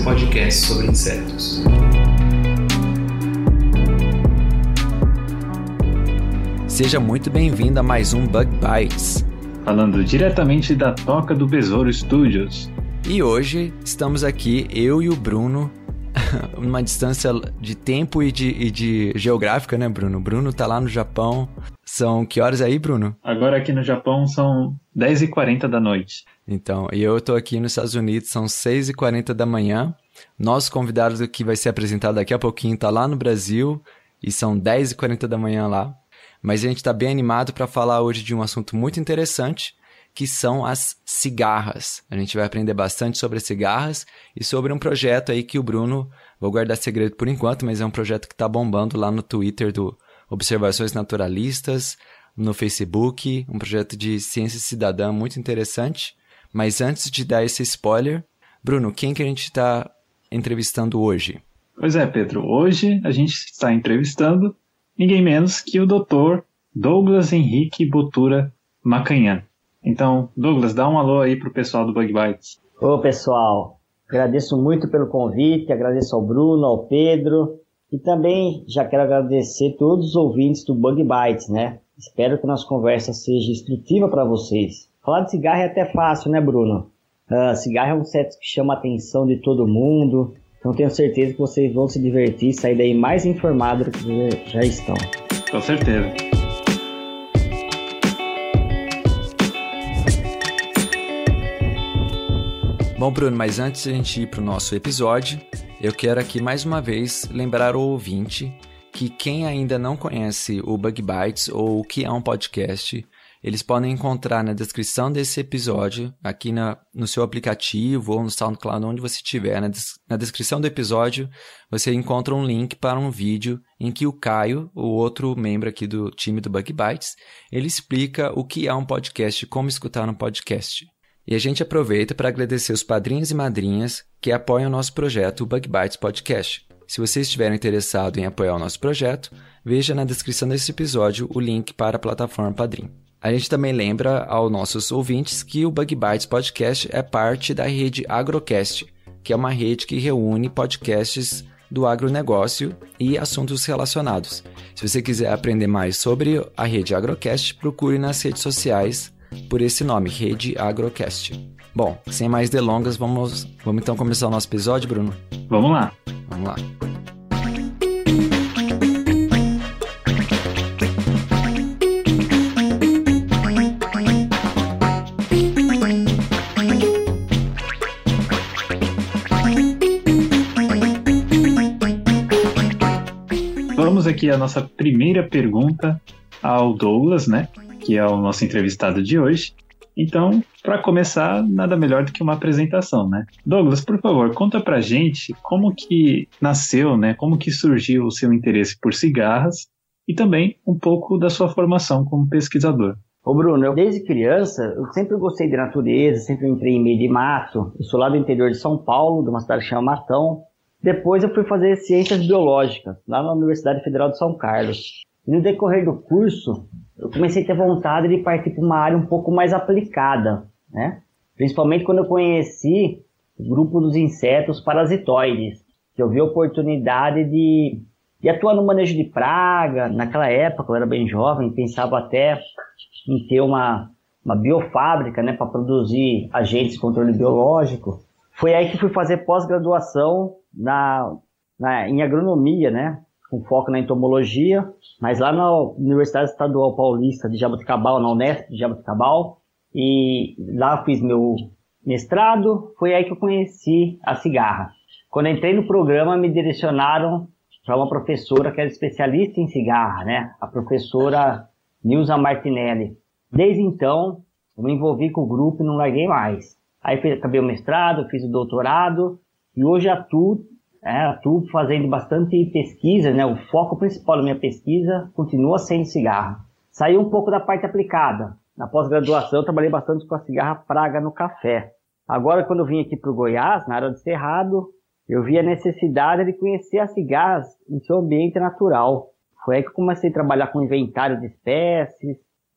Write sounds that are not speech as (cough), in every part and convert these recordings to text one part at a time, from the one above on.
seu podcast sobre insetos. Seja muito bem-vindo a mais um Bug Bites. falando diretamente da Toca do Besouro Studios. E hoje estamos aqui, eu e o Bruno, (laughs) numa distância de tempo e de, e de geográfica, né, Bruno? O Bruno tá lá no Japão. São que horas aí, Bruno? Agora aqui no Japão são 10h40 da noite. Então, e eu tô aqui nos Estados Unidos, são 6h40 da manhã. Nosso convidado que vai ser apresentado daqui a pouquinho tá lá no Brasil e são 10h40 da manhã lá. Mas a gente tá bem animado para falar hoje de um assunto muito interessante, que são as cigarras. A gente vai aprender bastante sobre as cigarras e sobre um projeto aí que o Bruno, vou guardar segredo por enquanto, mas é um projeto que tá bombando lá no Twitter do Observações Naturalistas, no Facebook, um projeto de ciência cidadã muito interessante. Mas antes de dar esse spoiler, Bruno, quem que a gente está entrevistando hoje? Pois é, Pedro, hoje a gente está entrevistando ninguém menos que o Dr. Douglas Henrique Botura Macanhã. Então, Douglas, dá um alô aí pro pessoal do Bug Bites. Ô pessoal, agradeço muito pelo convite, agradeço ao Bruno, ao Pedro e também já quero agradecer todos os ouvintes do Bug Bites, né? Espero que nossa conversa seja instrutiva para vocês. Falar de cigarro é até fácil, né, Bruno? Ah, cigarro é um set que chama a atenção de todo mundo, então tenho certeza que vocês vão se divertir e sair daí mais informados do que já estão. Com certeza. Bom, Bruno, mas antes de a gente ir para o nosso episódio, eu quero aqui mais uma vez lembrar o ouvinte que quem ainda não conhece o Bug Bites ou o que é um podcast, eles podem encontrar na descrição desse episódio, aqui na, no seu aplicativo ou no SoundCloud, onde você estiver. Na, des- na descrição do episódio, você encontra um link para um vídeo em que o Caio, o outro membro aqui do time do Bug Bites, ele explica o que é um podcast, como escutar um podcast. E a gente aproveita para agradecer os padrinhos e madrinhas que apoiam o nosso projeto, o Bug Bites Podcast. Se você estiver interessado em apoiar o nosso projeto, veja na descrição desse episódio o link para a plataforma Padrim. A gente também lembra aos nossos ouvintes que o Bug Bites Podcast é parte da rede Agrocast, que é uma rede que reúne podcasts do agronegócio e assuntos relacionados. Se você quiser aprender mais sobre a rede Agrocast, procure nas redes sociais por esse nome, Rede Agrocast. Bom, sem mais delongas, vamos, vamos então começar o nosso episódio, Bruno? Vamos lá. Vamos lá. Vamos aqui à nossa primeira pergunta ao Douglas, né? Que é o nosso entrevistado de hoje. Então, para começar, nada melhor do que uma apresentação, né? Douglas, por favor, conta pra gente como que nasceu, né? Como que surgiu o seu interesse por cigarras e também um pouco da sua formação como pesquisador. Ô Bruno, eu desde criança, eu sempre gostei de natureza, sempre entrei em meio de mato. Eu sou lá do interior de São Paulo, de uma cidade que chama Matão. Depois eu fui fazer ciências biológicas, lá na Universidade Federal de São Carlos. E no decorrer do curso, eu comecei a ter vontade de partir para uma área um pouco mais aplicada, né? Principalmente quando eu conheci o grupo dos insetos parasitoides, que eu vi a oportunidade de, de atuar no manejo de praga. Naquela época, eu era bem jovem, pensava até em ter uma, uma biofábrica né, para produzir agentes de controle biológico. Foi aí que fui fazer pós-graduação na, na, em agronomia, né, com foco na entomologia, mas lá na Universidade Estadual Paulista de Jaboticabal, na Unesp de Jaboticabal, e lá fiz meu mestrado, foi aí que eu conheci a cigarra. Quando entrei no programa, me direcionaram para uma professora que era especialista em cigarra, né? A professora Nilza Martinelli. Desde então, eu me envolvi com o grupo e não larguei mais. Aí acabei o mestrado, fiz o doutorado e hoje atuo, é, atuo fazendo bastante pesquisa, né? O foco principal da minha pesquisa continua sendo cigarro. Saí um pouco da parte aplicada. Na pós-graduação, trabalhei bastante com a cigarra praga no café. Agora, quando eu vim aqui para o Goiás, na área de Cerrado, eu vi a necessidade de conhecer as cigarras em seu ambiente natural. Foi aí que eu comecei a trabalhar com inventário de espécies,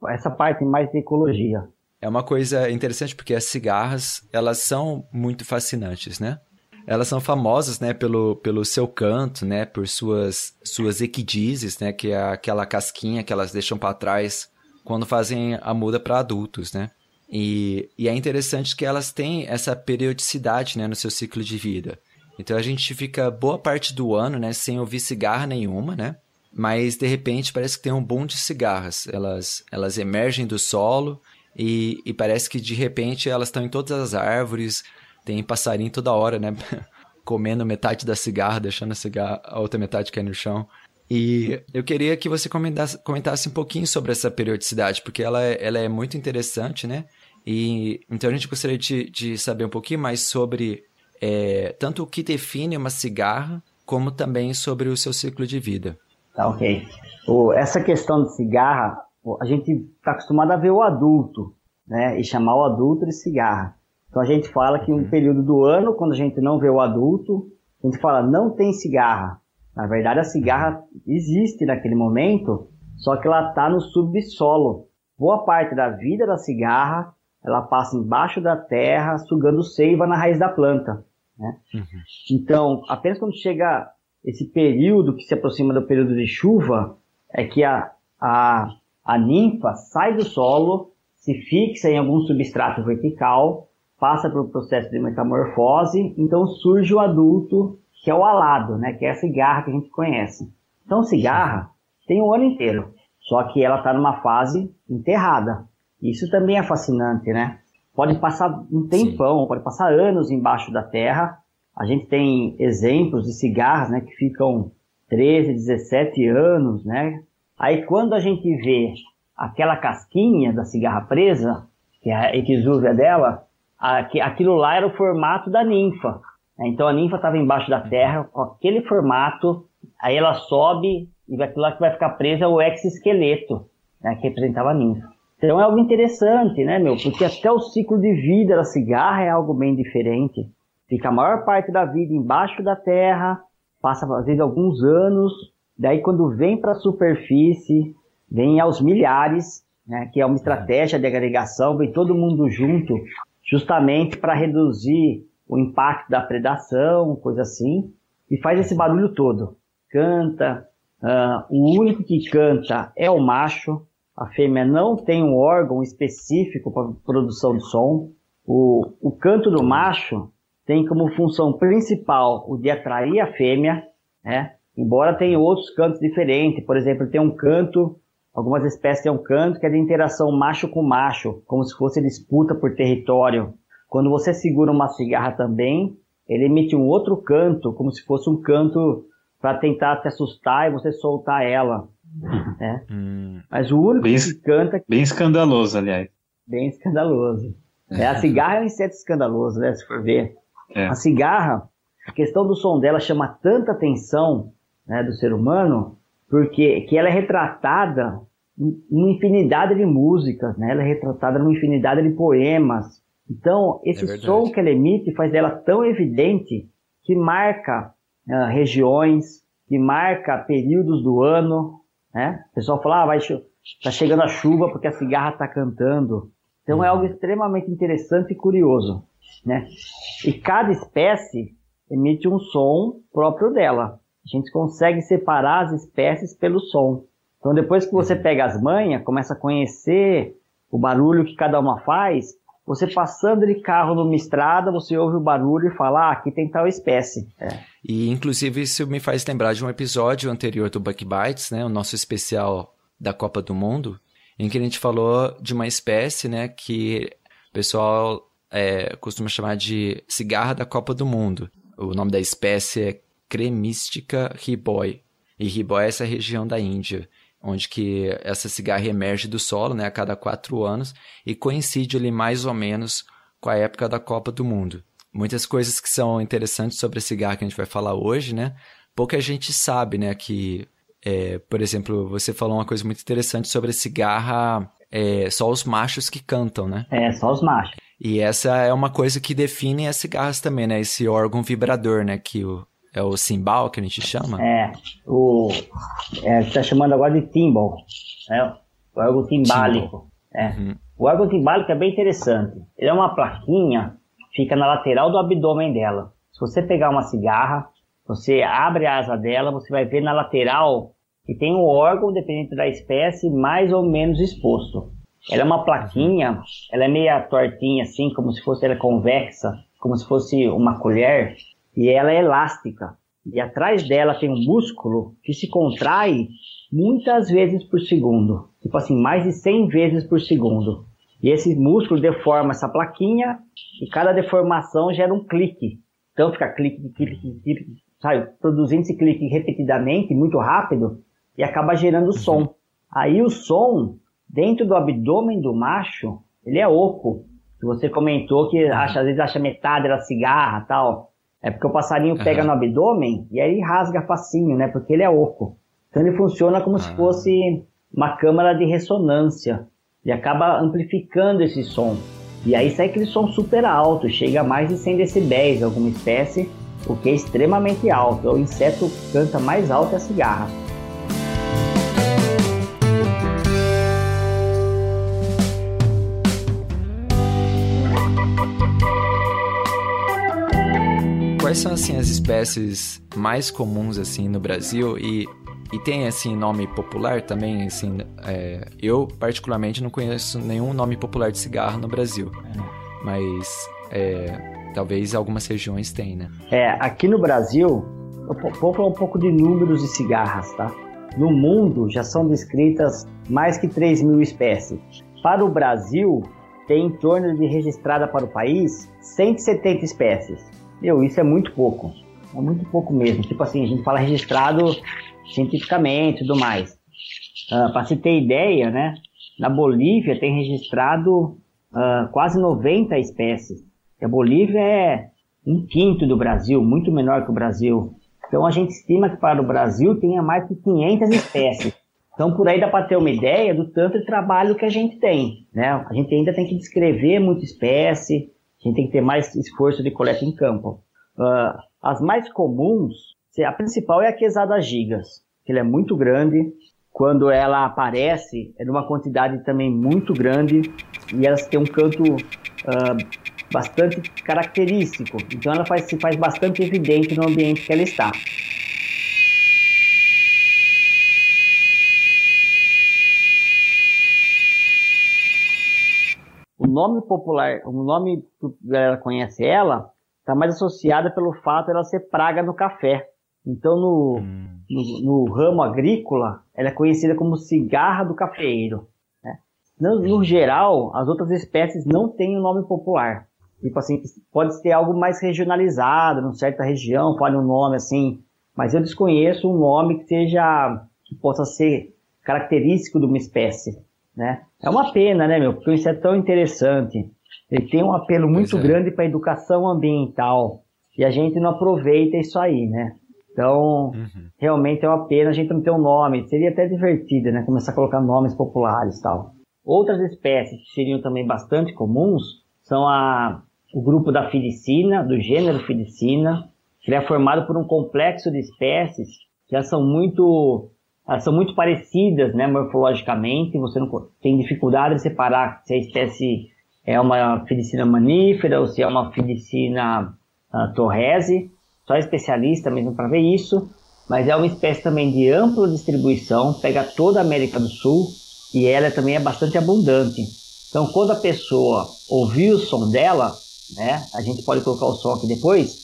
essa parte mais de ecologia. É uma coisa interessante porque as cigarras, elas são muito fascinantes, né? Elas são famosas, né, pelo, pelo seu canto, né, por suas suas equidizes, né, que é aquela casquinha que elas deixam para trás quando fazem a muda para adultos, né? E, e é interessante que elas têm essa periodicidade, né, no seu ciclo de vida. Então a gente fica boa parte do ano, né, sem ouvir cigarra nenhuma, né? Mas de repente parece que tem um boom de cigarras. Elas elas emergem do solo e, e parece que de repente elas estão em todas as árvores, tem passarinho toda hora, né? (laughs) Comendo metade da cigarra, deixando a, cigarra, a outra metade cair no chão. E eu queria que você comentasse, comentasse um pouquinho sobre essa periodicidade, porque ela é, ela é muito interessante, né? E então a gente gostaria de, de saber um pouquinho mais sobre é, tanto o que define uma cigarra, como também sobre o seu ciclo de vida. Tá ok. O, essa questão de cigarra, a gente está acostumado a ver o adulto, né? E chamar o adulto de cigarra. Então a gente fala que um uhum. período do ano, quando a gente não vê o adulto, a gente fala não tem cigarra. Na verdade, a cigarra existe naquele momento, só que ela está no subsolo. Boa parte da vida da cigarra, ela passa embaixo da terra, sugando seiva na raiz da planta. Né? Uhum. Então, apenas quando chega esse período que se aproxima do período de chuva, é que a, a a ninfa sai do solo, se fixa em algum substrato vertical, passa por um processo de metamorfose, então surge o adulto, que é o alado, né, que é a cigarra que a gente conhece. Então, cigarra tem o ano inteiro, só que ela está numa fase enterrada. Isso também é fascinante, né? Pode passar um tempão, Sim. pode passar anos embaixo da terra. A gente tem exemplos de cigarras, né, que ficam 13, 17 anos, né, Aí quando a gente vê aquela casquinha da cigarra presa, que é a exúvia dela, aquilo lá era o formato da ninfa. Então a ninfa estava embaixo da terra com aquele formato, aí ela sobe e aquilo lá que vai ficar presa é o exoesqueleto, né, que representava a ninfa. Então é algo interessante, né, meu? Porque até o ciclo de vida da cigarra é algo bem diferente. Fica a maior parte da vida embaixo da terra, passa às vezes alguns anos, Daí, quando vem para a superfície, vem aos milhares, né, que é uma estratégia de agregação, vem todo mundo junto, justamente para reduzir o impacto da predação, coisa assim, e faz esse barulho todo. Canta, uh, o único que canta é o macho, a fêmea não tem um órgão específico para produção de som. O, o canto do macho tem como função principal o de atrair a fêmea, né? Embora tenha outros cantos diferentes, por exemplo, tem um canto, algumas espécies têm um canto que é de interação macho com macho, como se fosse disputa por território. Quando você segura uma cigarra também, ele emite um outro canto, como se fosse um canto para tentar te assustar e você soltar ela. (laughs) Né? Hum. Mas o único bem, que canta. Bem escandaloso, aliás. Bem escandaloso. É, a cigarra é um inseto escandaloso, né? Se for ver. É. A cigarra, a questão do som dela chama tanta atenção né, do ser humano, porque que ela é retratada em uma infinidade de músicas, né? Ela é retratada numa infinidade de poemas. Então, esse é som que ela emite faz dela tão evidente que marca uh, regiões, que marca períodos do ano, né? O pessoal fala, ah, vai, tá chegando a chuva porque a cigarra está cantando. Então uhum. é algo extremamente interessante e curioso, né? E cada espécie emite um som próprio dela. A gente consegue separar as espécies pelo som. Então, depois que você pega as manhas, começa a conhecer o barulho que cada uma faz, você passando de carro numa estrada, você ouve o barulho e fala, ah, aqui tem tal espécie. É. E, inclusive, isso me faz lembrar de um episódio anterior do Buck Bites, né, o nosso especial da Copa do Mundo, em que a gente falou de uma espécie, né, que o pessoal é, costuma chamar de cigarra da Copa do Mundo. O nome da espécie é cremística riboi. E riboi é essa região da Índia, onde que essa cigarra emerge do solo né, a cada quatro anos e coincide ali mais ou menos com a época da Copa do Mundo. Muitas coisas que são interessantes sobre a cigarra que a gente vai falar hoje, né? Pouca gente sabe, né, que, é, por exemplo, você falou uma coisa muito interessante sobre a cigarra, é, só os machos que cantam, né? É, só os machos. E essa é uma coisa que define as cigarras também, né? Esse órgão vibrador, né? Que o, é o cimbal que a gente chama. É, o é, está chamando agora de timbal, é, o órgão timbálico. É. Uhum. O órgão timbálico é bem interessante. Ele é uma plaquinha, fica na lateral do abdômen dela. Se você pegar uma cigarra, você abre a asa dela, você vai ver na lateral que tem um órgão, dependente da espécie, mais ou menos exposto. Ela é uma plaquinha, ela é meia tortinha assim, como se fosse ela convexa, como se fosse uma colher, e ela é elástica. E atrás dela tem um músculo que se contrai muitas vezes por segundo, tipo assim, mais de 100 vezes por segundo. E esse músculo deforma essa plaquinha e cada deformação gera um clique. Então fica clique, clique, clique, sabe, produzindo esse clique repetidamente, muito rápido, e acaba gerando som. Aí o som, dentro do abdômen do macho, ele é oco. Você comentou que acha, às vezes acha metade da cigarra tal. É porque o passarinho pega uhum. no abdômen e aí rasga facinho, né? Porque ele é oco. Então ele funciona como uhum. se fosse uma câmara de ressonância e acaba amplificando esse som. E aí sai aquele som super alto, chega a mais de 100 decibéis alguma espécie, o que é extremamente alto. O inseto canta mais alto é a cigarra. Quais são assim as espécies mais comuns assim no Brasil e e tem, assim, nome popular também, assim, é, eu particularmente não conheço nenhum nome popular de cigarro no Brasil. É. Mas é, talvez algumas regiões tenham, né? É, aqui no Brasil, vou falar um pouco de números de cigarras, tá? No mundo já são descritas mais que 3 mil espécies. Para o Brasil, tem em torno de registrada para o país 170 espécies. Meu, isso é muito pouco. É muito pouco mesmo. Tipo assim, a gente fala registrado cientificamente e tudo mais. Uh, ah, Para se ter ideia, né, na Bolívia tem registrado uh, quase 90 espécies. A Bolívia é um quinto do Brasil, muito menor que o Brasil. Então a gente estima que para o Brasil tenha mais de 500 espécies. Então por aí dá para ter uma ideia do tanto de trabalho que a gente tem. Né? A gente ainda tem que descrever muita espécie, a gente tem que ter mais esforço de coleta em campo. Uh, as mais comuns a principal é a quesada gigas, que ela é muito grande. Quando ela aparece, é numa quantidade também muito grande e ela tem um canto uh, bastante característico. Então ela faz, se faz bastante evidente no ambiente que ela está. Nome popular, o nome que ela conhece ela, está mais associada pelo fato de ela ser praga no café. Então, no, hum. no, no, ramo agrícola, ela é conhecida como cigarra do cafeeiro. Né? No, no, geral, as outras espécies não têm um nome popular. Tipo assim, pode ter algo mais regionalizado, numa certa região, pode um nome assim, mas eu desconheço um nome que seja, que possa ser característico de uma espécie, né? É uma pena, né, meu? Porque o inseto é tão interessante. Ele tem um apelo muito é. grande para a educação ambiental. E a gente não aproveita isso aí, né? Então, uhum. realmente é uma pena a gente não ter um nome. Seria até divertido, né? Começar a colocar nomes populares e tal. Outras espécies que seriam também bastante comuns são a, o grupo da Filicina, do gênero Filicina, que é formado por um complexo de espécies que elas são muito, elas são muito parecidas, né, morfologicamente. Você não tem dificuldade de separar se a espécie é uma Filicina manífera ou se é uma Filicina uh, torrese só especialista mesmo para ver isso, mas é uma espécie também de ampla distribuição, pega toda a América do Sul e ela também é bastante abundante. Então, quando a pessoa ouvir o som dela, né, a gente pode colocar o som aqui depois.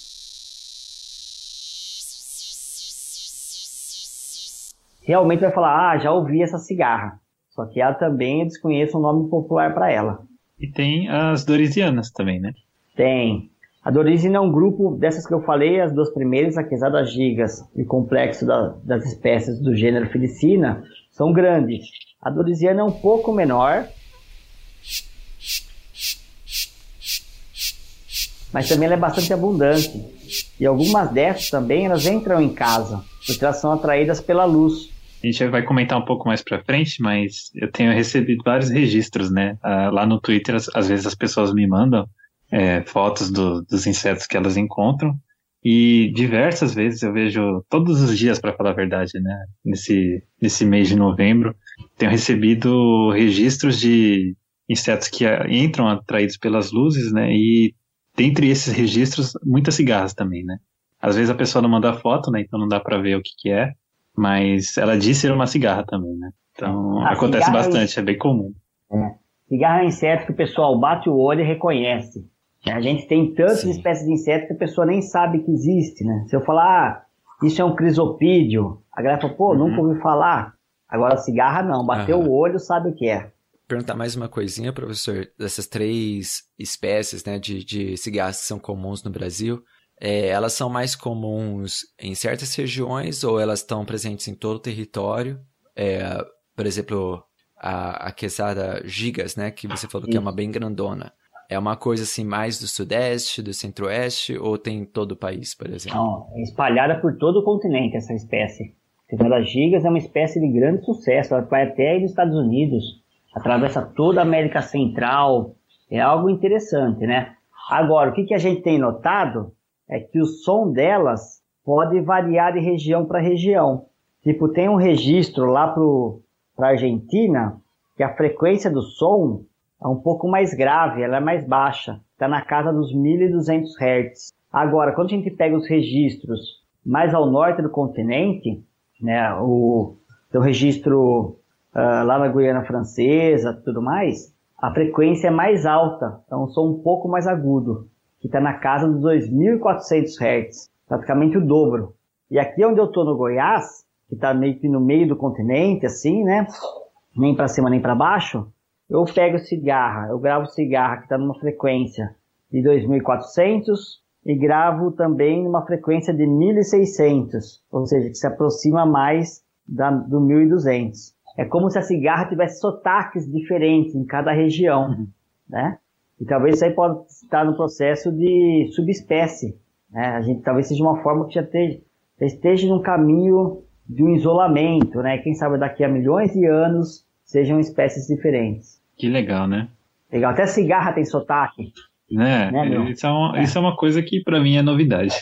Realmente vai falar, ah, já ouvi essa cigarra. Só que ela também eu desconheço um nome popular para ela. E tem as dorisianas também, né? Tem. A Dorizina é um grupo dessas que eu falei, as duas primeiras, a quesada gigas e complexo da, das espécies do gênero Felicina, são grandes. A Doriziana é um pouco menor. mas também ela é bastante abundante. E algumas dessas também elas entram em casa, porque elas são atraídas pela luz. A gente vai comentar um pouco mais para frente, mas eu tenho recebido vários registros, né? Ah, lá no Twitter, às vezes as pessoas me mandam é, fotos do, dos insetos que elas encontram. E diversas vezes eu vejo, todos os dias, para falar a verdade, né? Nesse, nesse mês de novembro, tenho recebido registros de insetos que entram atraídos pelas luzes, né? E dentre esses registros, muitas cigarras também, né? Às vezes a pessoa não manda foto, né? Então não dá para ver o que, que é. Mas ela disse ser uma cigarra também, né? Então a acontece é bastante, é... é bem comum. É. Cigarra é um inseto que o pessoal bate o olho e reconhece. A gente tem tantas Sim. espécies de insetos que a pessoa nem sabe que existe, né? Se eu falar, ah, isso é um crisopídeo, a galera fala, pô, uhum. nunca ouvi falar. Agora cigarra não, bateu uhum. o olho, sabe o que é. Perguntar mais uma coisinha, professor, dessas três espécies né, de, de cigarras que são comuns no Brasil, é, elas são mais comuns em certas regiões ou elas estão presentes em todo o território? É, por exemplo, a, a quesada gigas, né, que você falou que é uma bem grandona. É uma coisa assim mais do sudeste, do centro-oeste ou tem todo o país, por exemplo? Não, é espalhada por todo o continente essa espécie. A quesada gigas é uma espécie de grande sucesso. Ela vai até aí nos Estados Unidos, atravessa toda a América Central. É algo interessante, né? Agora, o que, que a gente tem notado é que o som delas pode variar de região para região. Tipo, tem um registro lá para a Argentina que a frequência do som é um pouco mais grave, ela é mais baixa, está na casa dos 1200 Hz. Agora, quando a gente pega os registros mais ao norte do continente, né, o, o registro uh, lá na Guiana Francesa, tudo mais, a frequência é mais alta, então um som um pouco mais agudo, que está na casa dos 2400 Hz, praticamente o dobro. E aqui onde eu estou no Goiás, que está meio que no meio do continente, assim, né, nem para cima nem para baixo, eu pego cigarra, eu gravo cigarra que está numa frequência de 2400 e gravo também numa frequência de 1600, ou seja, que se aproxima mais da, do 1200. É como se a cigarra tivesse sotaques diferentes em cada região, uhum. né? E talvez isso aí pode estar no processo de subespécie, né? A gente talvez seja uma forma que já esteja, já esteja num caminho de um isolamento, né? Quem sabe daqui a milhões de anos sejam espécies diferentes. Que legal, né? Legal. Até cigarra tem sotaque. Né? né isso, é uma, é. isso é uma coisa que para mim é novidade.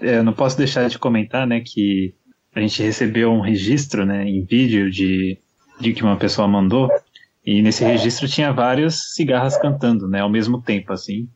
É, eu não posso deixar de comentar, né, que a gente recebeu um registro, né, em vídeo de, de que uma pessoa mandou, e nesse registro tinha várias cigarras cantando, né, ao mesmo tempo, assim.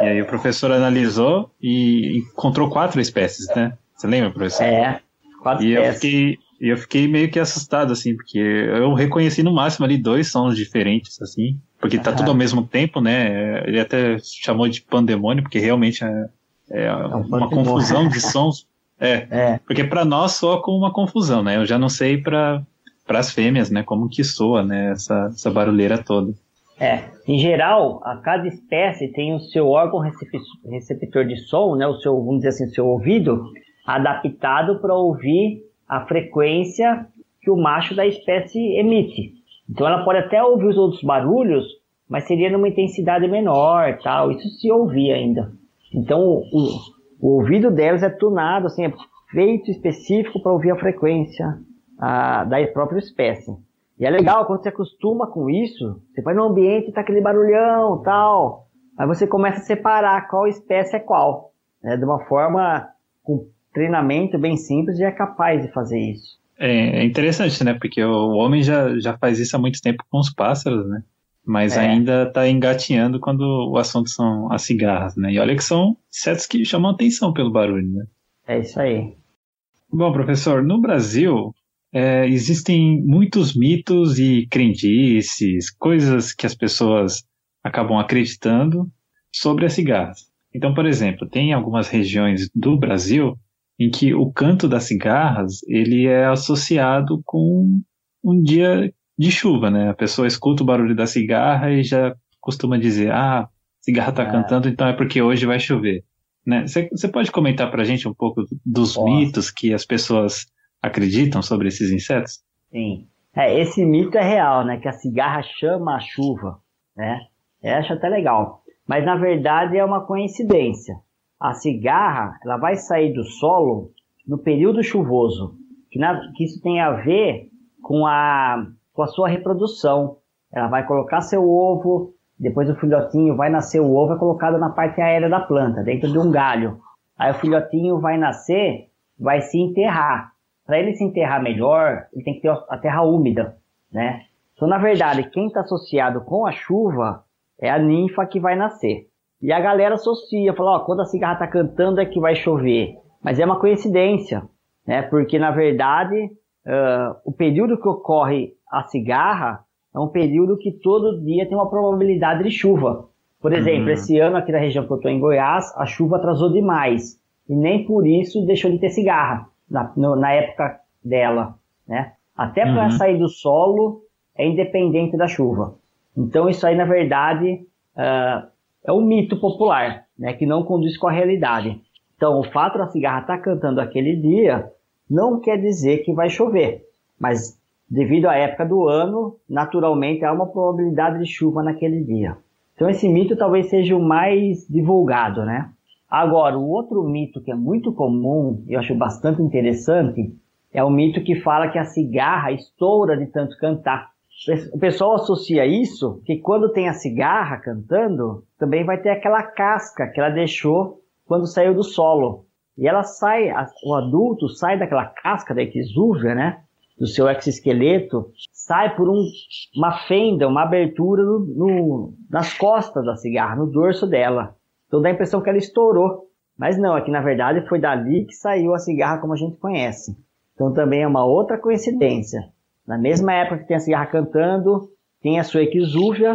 E aí o professor analisou e encontrou quatro espécies, né? Você lembra, professor? É, quatro e espécies. Eu fiquei, e eu fiquei meio que assustado, assim, porque eu reconheci no máximo ali dois sons diferentes, assim, porque tá tudo ao mesmo tempo, né? Ele até chamou de pandemônio, porque realmente é, é, é um uma confusão de (laughs) sons. É, é. porque para nós soa como uma confusão, né? Eu já não sei para as fêmeas, né? Como que soa, né? Essa, essa barulheira toda. É, em geral, a cada espécie tem o seu órgão receptor de som, né? O seu, vamos dizer assim, seu ouvido adaptado para ouvir a frequência que o macho da espécie emite. Então ela pode até ouvir os outros barulhos, mas seria numa intensidade menor, tal. Isso se ouvir ainda. Então o, o ouvido delas é tunado, assim, é feito específico para ouvir a frequência a, da própria espécie. E é legal quando você acostuma com isso, você vai no ambiente e tá aquele barulhão, tal. Aí você começa a separar qual espécie é qual, né, de uma forma com treinamento bem simples e é capaz de fazer isso. É, é interessante, né? Porque o homem já, já faz isso há muito tempo com os pássaros, né? Mas é. ainda está engatinhando quando o assunto são as cigarras, né? E olha que são insetos que chamam atenção pelo barulho, né? É isso aí. Bom, professor, no Brasil é, existem muitos mitos e crendices, coisas que as pessoas acabam acreditando sobre as cigarras. Então, por exemplo, tem algumas regiões do Brasil em que o canto das cigarras ele é associado com um dia de chuva, né? A pessoa escuta o barulho da cigarra e já costuma dizer, ah, cigarra está é. cantando, então é porque hoje vai chover. Né? Você pode comentar para a gente um pouco dos Posso. mitos que as pessoas acreditam sobre esses insetos? Sim. É, esse mito é real, né? Que a cigarra chama a chuva, né? Eu acho até legal. Mas na verdade é uma coincidência. A cigarra ela vai sair do solo no período chuvoso, que, na, que isso tem a ver com a, com a sua reprodução. Ela vai colocar seu ovo, depois o filhotinho vai nascer, o ovo é colocado na parte aérea da planta, dentro de um galho. Aí o filhotinho vai nascer, vai se enterrar. Para ele se enterrar melhor, ele tem que ter a terra úmida, né? Então, na verdade, quem está associado com a chuva é a ninfa que vai nascer. E a galera associa, fala, ó, quando a cigarra está cantando é que vai chover. Mas é uma coincidência, né? Porque, na verdade, uh, o período que ocorre a cigarra é um período que todo dia tem uma probabilidade de chuva. Por exemplo, uhum. esse ano aqui na região que eu estou em Goiás, a chuva atrasou demais. E nem por isso deixou de ter cigarra na, no, na época dela, né? Até para uhum. sair do solo é independente da chuva. Então isso aí, na verdade, uh, é um mito popular, né? Que não conduz com a realidade. Então, o fato da cigarra estar tá cantando aquele dia não quer dizer que vai chover, mas devido à época do ano, naturalmente há uma probabilidade de chuva naquele dia. Então esse mito talvez seja o mais divulgado, né? Agora, o outro mito que é muito comum, eu acho bastante interessante, é o mito que fala que a cigarra estoura de tanto cantar. O pessoal associa isso que quando tem a cigarra cantando, também vai ter aquela casca que ela deixou quando saiu do solo. E ela sai, o adulto sai daquela casca da exúvia, né? Do seu exoesqueleto, sai por um, uma fenda, uma abertura no, no, nas costas da cigarra, no dorso dela. Então dá a impressão que ela estourou. Mas não, é na verdade foi dali que saiu a cigarra como a gente conhece. Então também é uma outra coincidência. Na mesma época que tem a cigarra cantando, tem a sua exúvia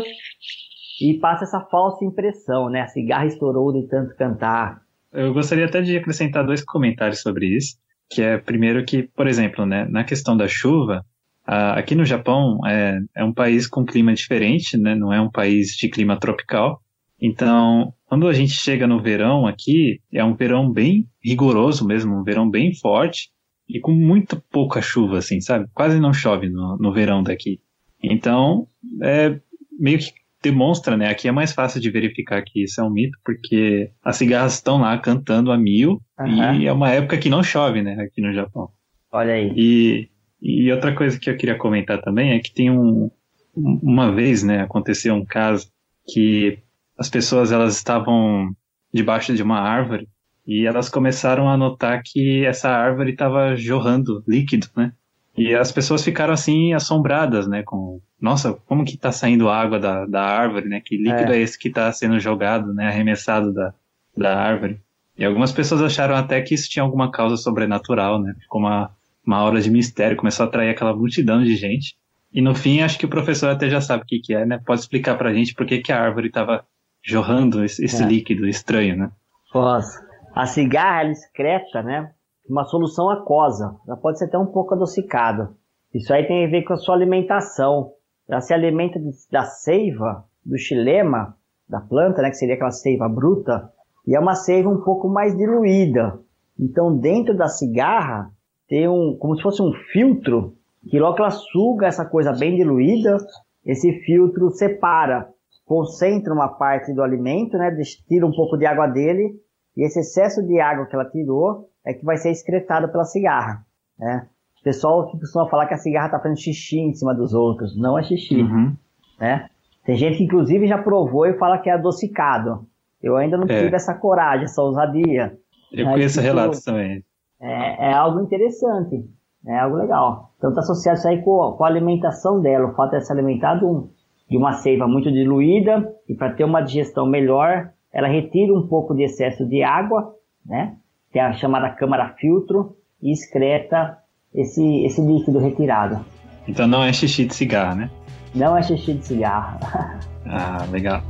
e passa essa falsa impressão, né? A cigarra estourou de tanto cantar. Eu gostaria até de acrescentar dois comentários sobre isso. Que é, primeiro que, por exemplo, né, na questão da chuva, aqui no Japão é, é um país com clima diferente, né? Não é um país de clima tropical. Então, quando a gente chega no verão aqui, é um verão bem rigoroso mesmo, um verão bem forte e com muito pouca chuva, assim, sabe? Quase não chove no, no verão daqui. Então, é meio que demonstra, né? Aqui é mais fácil de verificar que isso é um mito, porque as cigarras estão lá cantando a mil uhum. e é uma época que não chove, né? Aqui no Japão. Olha aí. E, e outra coisa que eu queria comentar também é que tem um. Uma vez, né? Aconteceu um caso que as pessoas elas estavam debaixo de uma árvore e elas começaram a notar que essa árvore estava jorrando líquido, né? E as pessoas ficaram assim assombradas, né? Com, nossa, como que está saindo água da, da árvore, né? Que líquido é, é esse que está sendo jogado, né? Arremessado da, da árvore. E algumas pessoas acharam até que isso tinha alguma causa sobrenatural, né? Ficou uma, uma hora de mistério, começou a atrair aquela multidão de gente. E no fim, acho que o professor até já sabe o que, que é, né? Pode explicar pra gente por que, que a árvore estava jorrando esse, esse é. líquido estranho, né? Posso. A cigarra, ela excreta, né? Uma solução aquosa. Ela pode ser até um pouco adocicada. Isso aí tem a ver com a sua alimentação. Ela se alimenta da seiva, do xilema, da planta, né? Que seria aquela seiva bruta. E é uma seiva um pouco mais diluída. Então, dentro da cigarra, tem um, como se fosse um filtro, que logo ela suga essa coisa bem diluída, esse filtro separa concentra uma parte do alimento, né, tira um pouco de água dele, e esse excesso de água que ela tirou é que vai ser excretado pela cigarra. Né? O pessoal que costuma falar que a cigarra está fazendo xixi em cima dos outros. Não é xixi. Uhum. Né? Tem gente que inclusive já provou e fala que é adocicado. Eu ainda não é. tive essa coragem, essa ousadia. Eu conheço relatos também. É, é, algo interessante, é algo legal. Então está associado isso aí com, com, a alimentação dela, o fato de ser alimentado de uma seiva muito diluída e para ter uma digestão melhor, ela retira um pouco de excesso de água, né? Que é a chamada câmara filtro e excreta esse, esse líquido retirado. Então não é xixi de cigarro, né? Não é xixi de cigarro. (laughs) ah, legal.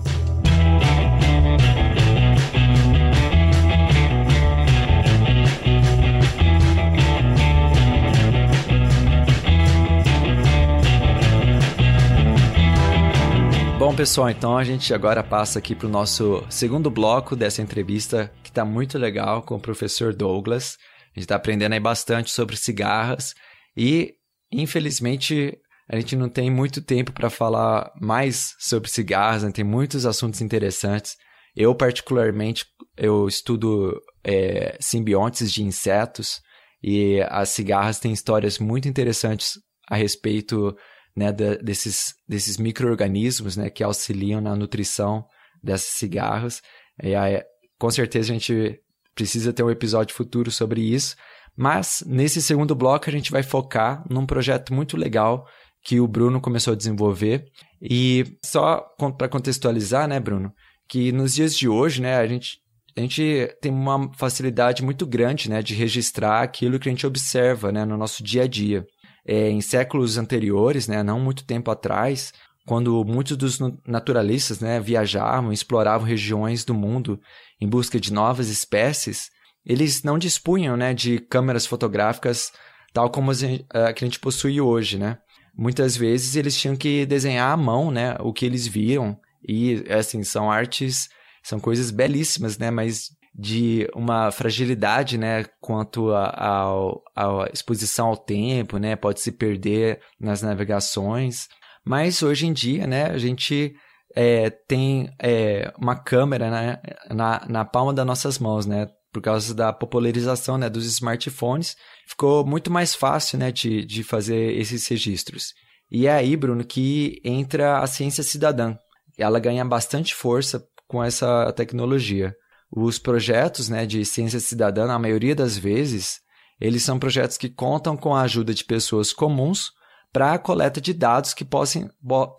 Bom, pessoal, então a gente agora passa aqui para o nosso segundo bloco dessa entrevista, que está muito legal com o professor Douglas. A gente está aprendendo aí bastante sobre cigarras e, infelizmente, a gente não tem muito tempo para falar mais sobre cigarros, né? tem muitos assuntos interessantes. Eu, particularmente, eu estudo é, simbiontes de insetos e as cigarras têm histórias muito interessantes a respeito né, desses, desses micro-organismos né, que auxiliam na nutrição dessas cigarras. E aí, com certeza a gente precisa ter um episódio futuro sobre isso. Mas nesse segundo bloco a gente vai focar num projeto muito legal que o Bruno começou a desenvolver. E só para contextualizar, né, Bruno, que nos dias de hoje, né, a gente, a gente tem uma facilidade muito grande, né, de registrar aquilo que a gente observa, né, no nosso dia a dia. É, em séculos anteriores, né, não muito tempo atrás, quando muitos dos naturalistas né, viajavam, exploravam regiões do mundo em busca de novas espécies, eles não dispunham né, de câmeras fotográficas tal como a gente, a que a gente possui hoje, né? Muitas vezes eles tinham que desenhar à mão, né, o que eles viram e assim são artes, são coisas belíssimas, né, mas de uma fragilidade, né, quanto à exposição ao tempo, né, pode se perder nas navegações. Mas hoje em dia, né, a gente é, tem é, uma câmera né, na, na palma das nossas mãos, né? Por causa da popularização né, dos smartphones, ficou muito mais fácil né, de, de fazer esses registros. E é aí, Bruno, que entra a ciência cidadã. Ela ganha bastante força com essa tecnologia. Os projetos né, de ciência cidadã, na maioria das vezes, eles são projetos que contam com a ajuda de pessoas comuns para a coleta de dados que possam,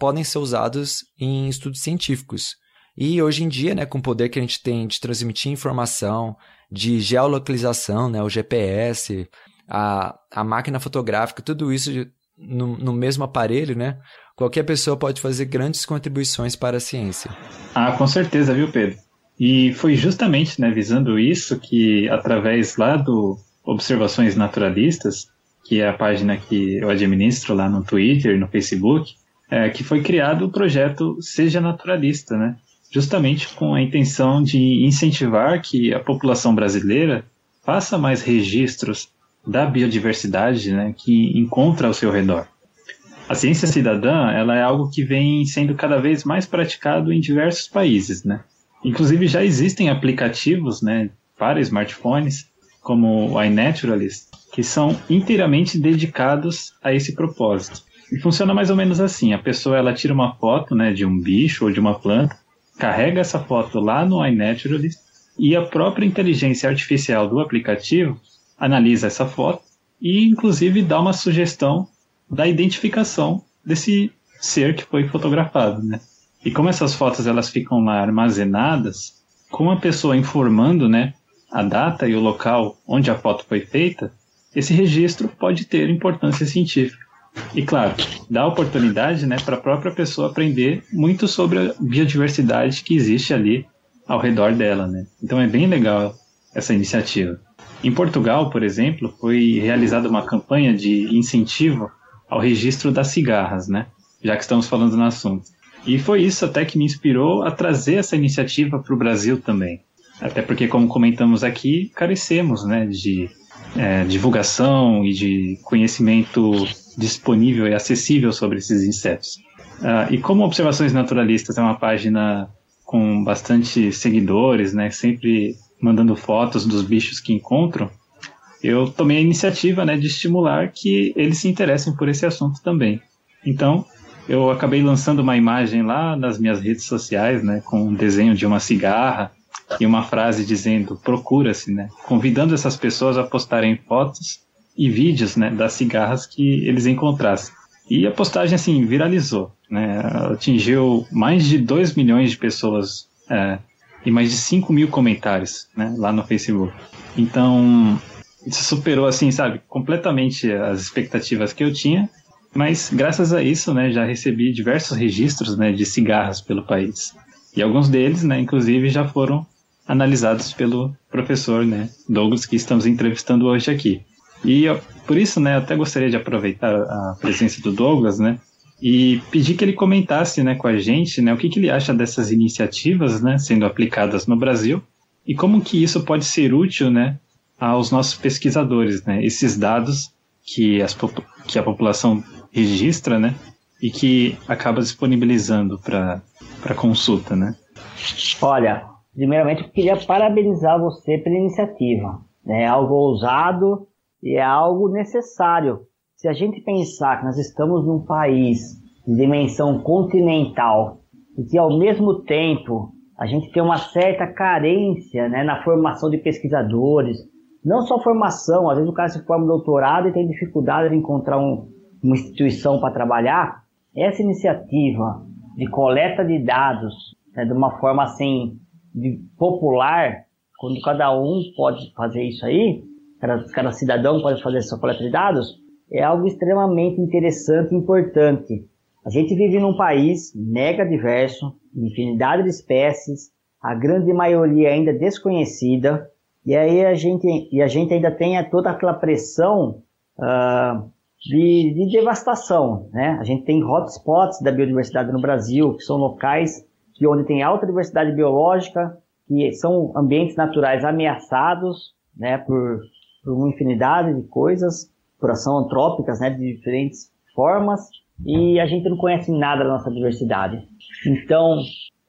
podem ser usados em estudos científicos. E hoje em dia, né, com o poder que a gente tem de transmitir informação, de geolocalização, né, o GPS, a, a máquina fotográfica, tudo isso no, no mesmo aparelho, né, qualquer pessoa pode fazer grandes contribuições para a ciência. Ah, com certeza, viu, Pedro? E foi justamente né, visando isso que, através lá do Observações Naturalistas, que é a página que eu administro lá no Twitter no Facebook, é, que foi criado o projeto Seja Naturalista, né? Justamente com a intenção de incentivar que a população brasileira faça mais registros da biodiversidade né, que encontra ao seu redor. A ciência cidadã ela é algo que vem sendo cada vez mais praticado em diversos países, né? Inclusive já existem aplicativos, né, para smartphones, como o iNaturalist, que são inteiramente dedicados a esse propósito. E funciona mais ou menos assim: a pessoa ela tira uma foto né, de um bicho ou de uma planta, carrega essa foto lá no iNaturalist e a própria inteligência artificial do aplicativo analisa essa foto e, inclusive, dá uma sugestão da identificação desse ser que foi fotografado, né? E como essas fotos elas ficam lá armazenadas, com a pessoa informando, né, a data e o local onde a foto foi feita, esse registro pode ter importância científica. E claro, dá oportunidade né, para a própria pessoa aprender muito sobre a biodiversidade que existe ali ao redor dela. Né? Então é bem legal essa iniciativa. Em Portugal, por exemplo, foi realizada uma campanha de incentivo ao registro das cigarras, né? já que estamos falando no assunto. E foi isso até que me inspirou a trazer essa iniciativa para o Brasil também. Até porque, como comentamos aqui, carecemos né, de é, divulgação e de conhecimento disponível e acessível sobre esses insetos. Uh, e como Observações Naturalistas é uma página com bastante seguidores, né, sempre mandando fotos dos bichos que encontram, eu tomei a iniciativa né, de estimular que eles se interessem por esse assunto também. Então, eu acabei lançando uma imagem lá nas minhas redes sociais, né, com um desenho de uma cigarra e uma frase dizendo procura-se, né? Convidando essas pessoas a postarem fotos e vídeos, né, das cigarras que eles encontrassem. E a postagem, assim, viralizou, né? Atingiu mais de 2 milhões de pessoas é, e mais de 5 mil comentários, né, lá no Facebook. Então, isso superou, assim, sabe, completamente as expectativas que eu tinha, mas graças a isso, né, já recebi diversos registros, né, de cigarras pelo país. E alguns deles, né, inclusive, já foram analisados pelo professor né, Douglas, que estamos entrevistando hoje aqui. E por isso, né, até gostaria de aproveitar a presença do Douglas, né, e pedir que ele comentasse, né, com a gente, né, o que, que ele acha dessas iniciativas, né, sendo aplicadas no Brasil e como que isso pode ser útil, né, aos nossos pesquisadores, né, esses dados que, as, que a população registra, né? E que acaba disponibilizando para consulta, né? Olha, primeiramente eu queria parabenizar você pela iniciativa. É algo ousado e é algo necessário. Se a gente pensar que nós estamos num país de dimensão continental e que ao mesmo tempo a gente tem uma certa carência né, na formação de pesquisadores, não só formação, às vezes o cara se forma doutorado e tem dificuldade de encontrar um, uma instituição para trabalhar. Essa iniciativa de coleta de dados né, de uma forma assim popular, quando cada um pode fazer isso aí, cada, cada cidadão pode fazer essa coleta de dados, é algo extremamente interessante e importante. A gente vive num país mega diverso, infinidade de espécies, a grande maioria ainda desconhecida, e aí a gente, e a gente ainda tem toda aquela pressão uh, de, de, devastação. Né? A gente tem hotspots da biodiversidade no Brasil, que são locais que onde tem alta diversidade biológica, que são ambientes naturais ameaçados né, por, por uma infinidade de coisas, por ação antrópicas né, de diferentes formas, e a gente não conhece nada da nossa diversidade. Então,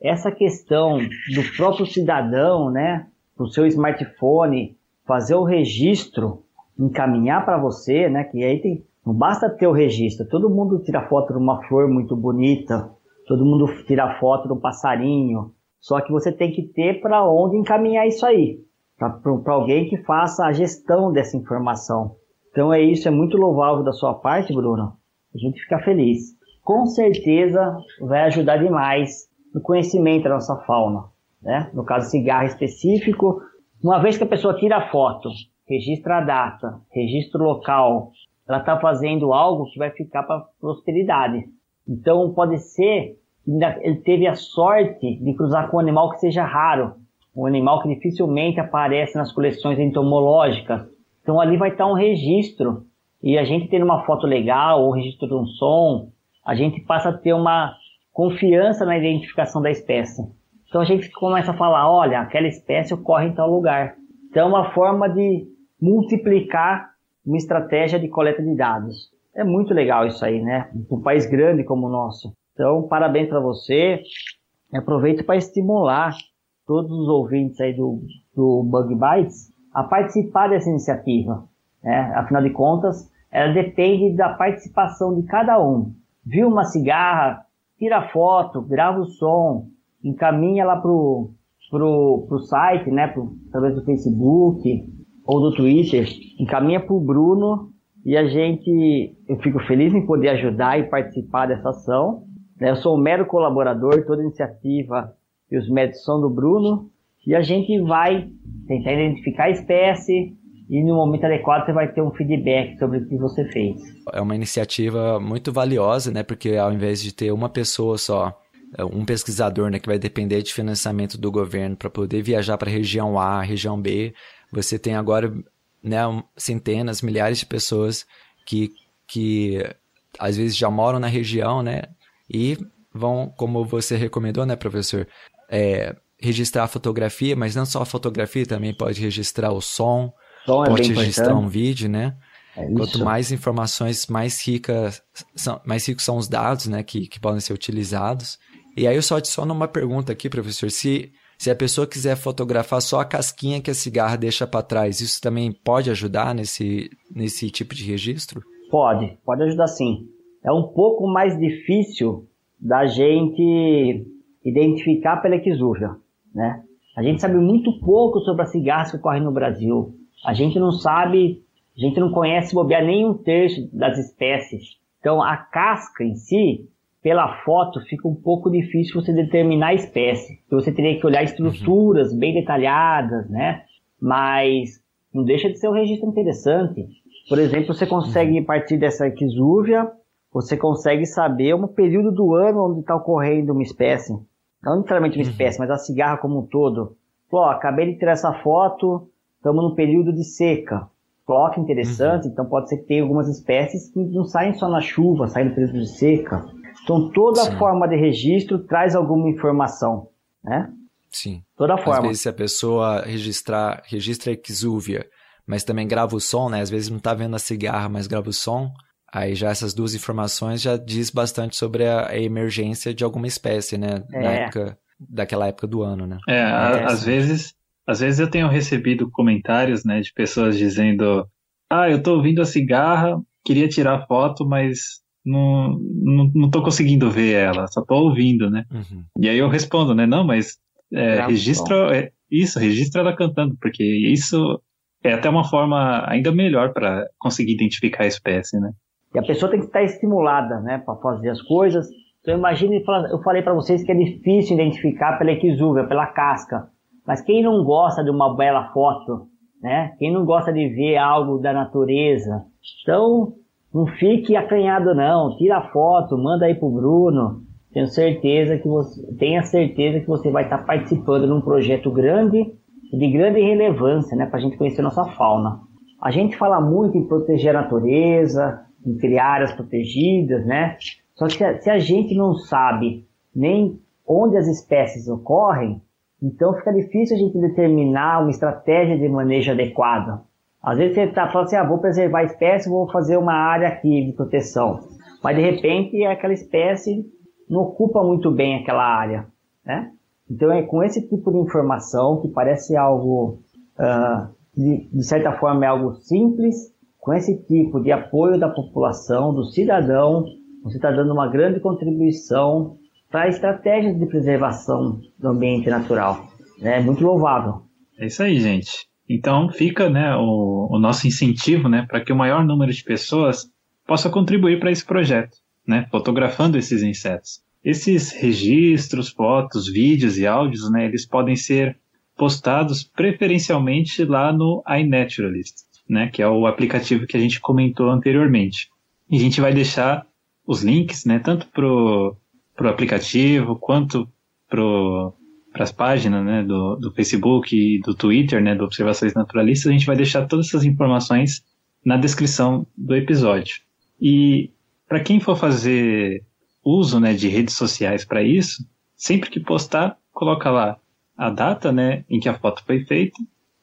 essa questão do próprio cidadão, né, o seu smartphone, fazer o registro, encaminhar para você, né? Que aí tem, não basta ter o registro. Todo mundo tira foto de uma flor muito bonita, todo mundo tira foto de um passarinho. Só que você tem que ter para onde encaminhar isso aí, para alguém que faça a gestão dessa informação. Então é isso, é muito louvável da sua parte, Bruno. A gente fica feliz. Com certeza vai ajudar demais no conhecimento da nossa fauna né? no caso cigarro específico, uma vez que a pessoa tira a foto, registra a data, registra o local, ela está fazendo algo que vai ficar para prosperidade. Então pode ser que ele teve a sorte de cruzar com um animal que seja raro, um animal que dificilmente aparece nas coleções entomológicas. Então ali vai estar um registro e a gente tendo uma foto legal ou registro de um som, a gente passa a ter uma confiança na identificação da espécie. Então a gente começa a falar, olha, aquela espécie ocorre em tal lugar. Então é uma forma de multiplicar uma estratégia de coleta de dados. É muito legal isso aí, né? Um país grande como o nosso. Então, parabéns para você. Aproveito para estimular todos os ouvintes aí do, do Bug Bites a participar dessa iniciativa. Né? Afinal de contas, ela depende da participação de cada um. Viu uma cigarra, tira foto, grava o som, encaminha lá pro, pro, pro site, né, pro, através do Facebook ou do Twitter, encaminha pro Bruno e a gente, eu fico feliz em poder ajudar e participar dessa ação. Né? Eu sou um mero colaborador, toda iniciativa e os métodos são do Bruno e a gente vai tentar identificar a espécie e no momento adequado você vai ter um feedback sobre o que você fez. É uma iniciativa muito valiosa, né? Porque ao invés de ter uma pessoa só é, um pesquisador né, que vai depender de financiamento do governo para poder viajar para a região A, região B, você tem agora né, centenas, milhares de pessoas que, que às vezes já moram na região, né? E vão, como você recomendou, né, professor, é, registrar a fotografia, mas não só a fotografia, também pode registrar o som, som é pode é registrar importante. um vídeo, né? É Quanto mais informações, mais ricas são, mais ricos são os dados, né, que, que podem ser utilizados. E aí eu só adiciono uma pergunta aqui, professor. Se, se a pessoa quiser fotografar só a casquinha que a cigarra deixa para trás, isso também pode ajudar nesse, nesse tipo de registro? Pode, pode ajudar sim. É um pouco mais difícil da gente identificar pela exúvia, né? A gente sabe muito pouco sobre as cigarras que ocorrem no Brasil. A gente não sabe, a gente não conhece bobear nem um terço das espécies. Então a casca em si, pela foto fica um pouco difícil você determinar a espécie. Você teria que olhar estruturas uhum. bem detalhadas, né? Mas não deixa de ser um registro interessante. Por exemplo, você consegue, a partir dessa exúvia, você consegue saber um período do ano onde está ocorrendo uma espécie. Não necessariamente uma uhum. espécie, mas a cigarra como um todo. Pô, acabei de tirar essa foto, estamos no período de seca. Coloca interessante, uhum. então pode ser que tenha algumas espécies que não saem só na chuva, saem no período de seca. Então toda Sim. forma de registro traz alguma informação, né? Sim. Toda forma. Às vezes se a pessoa registrar, registra exúvia, mas também grava o som, né? Às vezes não tá vendo a cigarra, mas grava o som. Aí já essas duas informações já diz bastante sobre a, a emergência de alguma espécie, né? É. Na época, daquela época do ano, né? É, a- às vezes, às vezes eu tenho recebido comentários, né, de pessoas dizendo: "Ah, eu tô ouvindo a cigarra, queria tirar foto, mas não, não, não tô conseguindo ver ela, só tô ouvindo, né?" Uhum. E aí eu respondo, né? Não, mas é, registra é, isso, registra ela cantando, porque isso é até uma forma ainda melhor para conseguir identificar a espécie, né? E a pessoa tem que estar estimulada, né, para fazer as coisas. Então imagine, eu falei para vocês que é difícil identificar pela equizúvia, pela casca. Mas quem não gosta de uma bela foto, né? Quem não gosta de ver algo da natureza? Então, não fique acanhado não, tira a foto, manda aí pro Bruno. Tenho certeza que você, tenha certeza que você vai estar participando de um projeto grande de grande relevância, né, para a gente conhecer nossa fauna. A gente fala muito em proteger a natureza, em criar áreas protegidas, né? Só que se a, gente não sabe nem onde as espécies ocorrem, então fica difícil a gente determinar uma estratégia de manejo adequado. Às vezes você está falando assim, ah, vou preservar a espécie, vou fazer uma área aqui de proteção. Mas de repente aquela espécie não ocupa muito bem aquela área, né? Então é com esse tipo de informação que parece algo, ah, de, de certa forma é algo simples, com esse tipo de apoio da população, do cidadão, você está dando uma grande contribuição para estratégias de preservação do ambiente natural. É muito louvável. É isso aí, gente. Então fica, né, o, o nosso incentivo, né, para que o maior número de pessoas possa contribuir para esse projeto, né, fotografando esses insetos. Esses registros, fotos, vídeos e áudios, né, eles podem ser postados preferencialmente lá no iNaturalist, né, que é o aplicativo que a gente comentou anteriormente. E a gente vai deixar os links, né, tanto pro pro aplicativo quanto pro para as páginas né, do, do Facebook e do Twitter, né, do Observações Naturalistas, a gente vai deixar todas essas informações na descrição do episódio. E para quem for fazer uso né, de redes sociais para isso, sempre que postar, coloca lá a data né, em que a foto foi feita,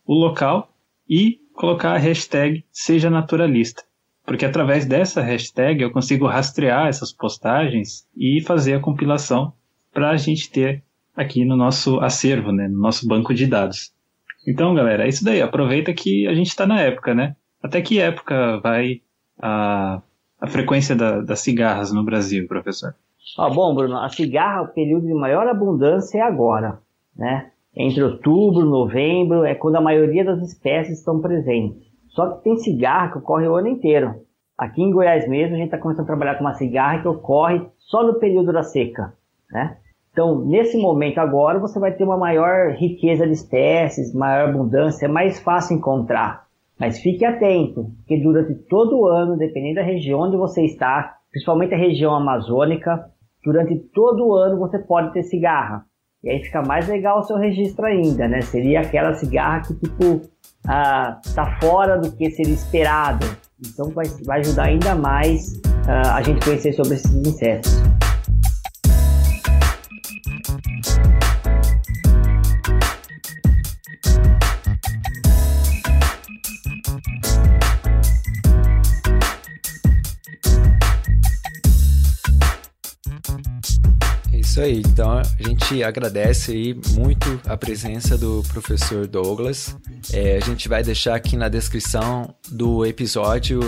o local e colocar a hashtag Seja Naturalista. Porque através dessa hashtag eu consigo rastrear essas postagens e fazer a compilação para a gente ter aqui no nosso acervo, né, no nosso banco de dados. Então, galera, é isso daí. Aproveita que a gente está na época, né? Até que época vai a, a frequência da, das cigarras no Brasil, professor? Ah, bom, Bruno, a cigarra, o período de maior abundância é agora, né? Entre outubro, novembro, é quando a maioria das espécies estão presentes. Só que tem cigarra que ocorre o ano inteiro. Aqui em Goiás mesmo, a gente está começando a trabalhar com uma cigarra que ocorre só no período da seca, né? Então, nesse momento agora, você vai ter uma maior riqueza de espécies, maior abundância, é mais fácil encontrar. Mas fique atento, porque durante todo o ano, dependendo da região onde você está, principalmente a região amazônica, durante todo o ano você pode ter cigarra. E aí fica mais legal o seu registro ainda, né? Seria aquela cigarra que, tipo, ah, tá fora do que seria esperado. Então vai, vai ajudar ainda mais ah, a gente conhecer sobre esses insetos. Isso aí. Então a gente agradece aí muito a presença do professor Douglas. É, a gente vai deixar aqui na descrição do episódio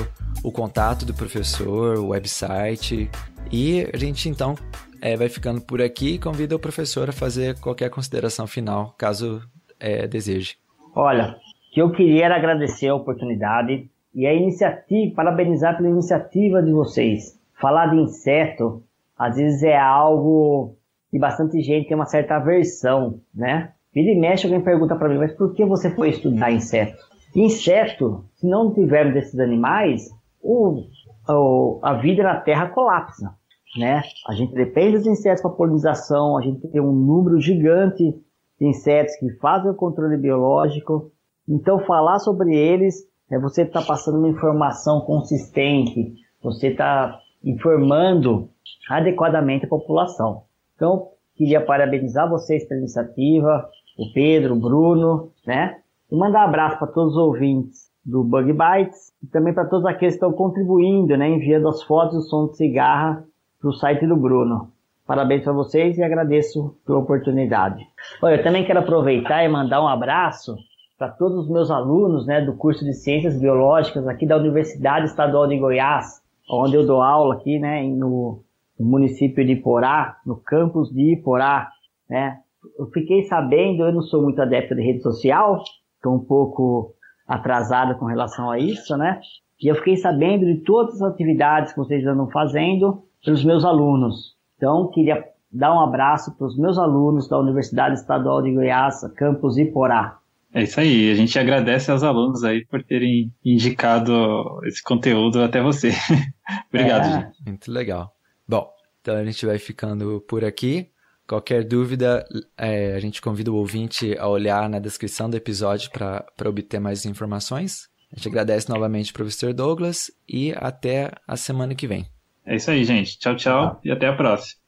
o contato do professor, o website. E a gente então é, vai ficando por aqui e convida o professor a fazer qualquer consideração final, caso é, deseje. Olha, que eu queria era agradecer a oportunidade e a iniciativa, parabenizar pela iniciativa de vocês. Falar de inseto, às vezes é algo que bastante gente tem uma certa aversão, né? Vira e mexe, alguém pergunta para mim, mas por que você foi estudar inseto? Inseto, se não tivermos esses animais, o, o, a vida na Terra colapsa, né? A gente depende dos insetos para polinização, a gente tem um número gigante de insetos que fazem o controle biológico. Então, falar sobre eles é você estar tá passando uma informação consistente, você está informando adequadamente a população. Então, queria parabenizar vocês pela iniciativa, o Pedro, o Bruno, né? E mandar um abraço para todos os ouvintes do Bug Bites e também para todos aqueles que estão contribuindo, né, enviando as fotos do som de cigarra para o site do Bruno. Parabéns para vocês e agradeço pela oportunidade. Olha, eu também quero aproveitar e mandar um abraço para todos os meus alunos né, do curso de Ciências Biológicas aqui da Universidade Estadual de Goiás, onde eu dou aula aqui né, no, no município de Iporá, no campus de Iporá. Né. Eu fiquei sabendo, eu não sou muito adepto de rede social, estou um pouco atrasado com relação a isso, né? E eu fiquei sabendo de todas as atividades que vocês andam fazendo pelos meus alunos. Então, queria dar um abraço para os meus alunos da Universidade Estadual de Goiás, campus Iporá. É isso aí, a gente agradece aos alunos aí por terem indicado esse conteúdo até você. (laughs) Obrigado, é. gente. Muito legal. Bom, então a gente vai ficando por aqui. Qualquer dúvida, é, a gente convida o ouvinte a olhar na descrição do episódio para obter mais informações. A gente agradece novamente, professor Douglas, e até a semana que vem. É isso aí, gente. Tchau, tchau e até a próxima.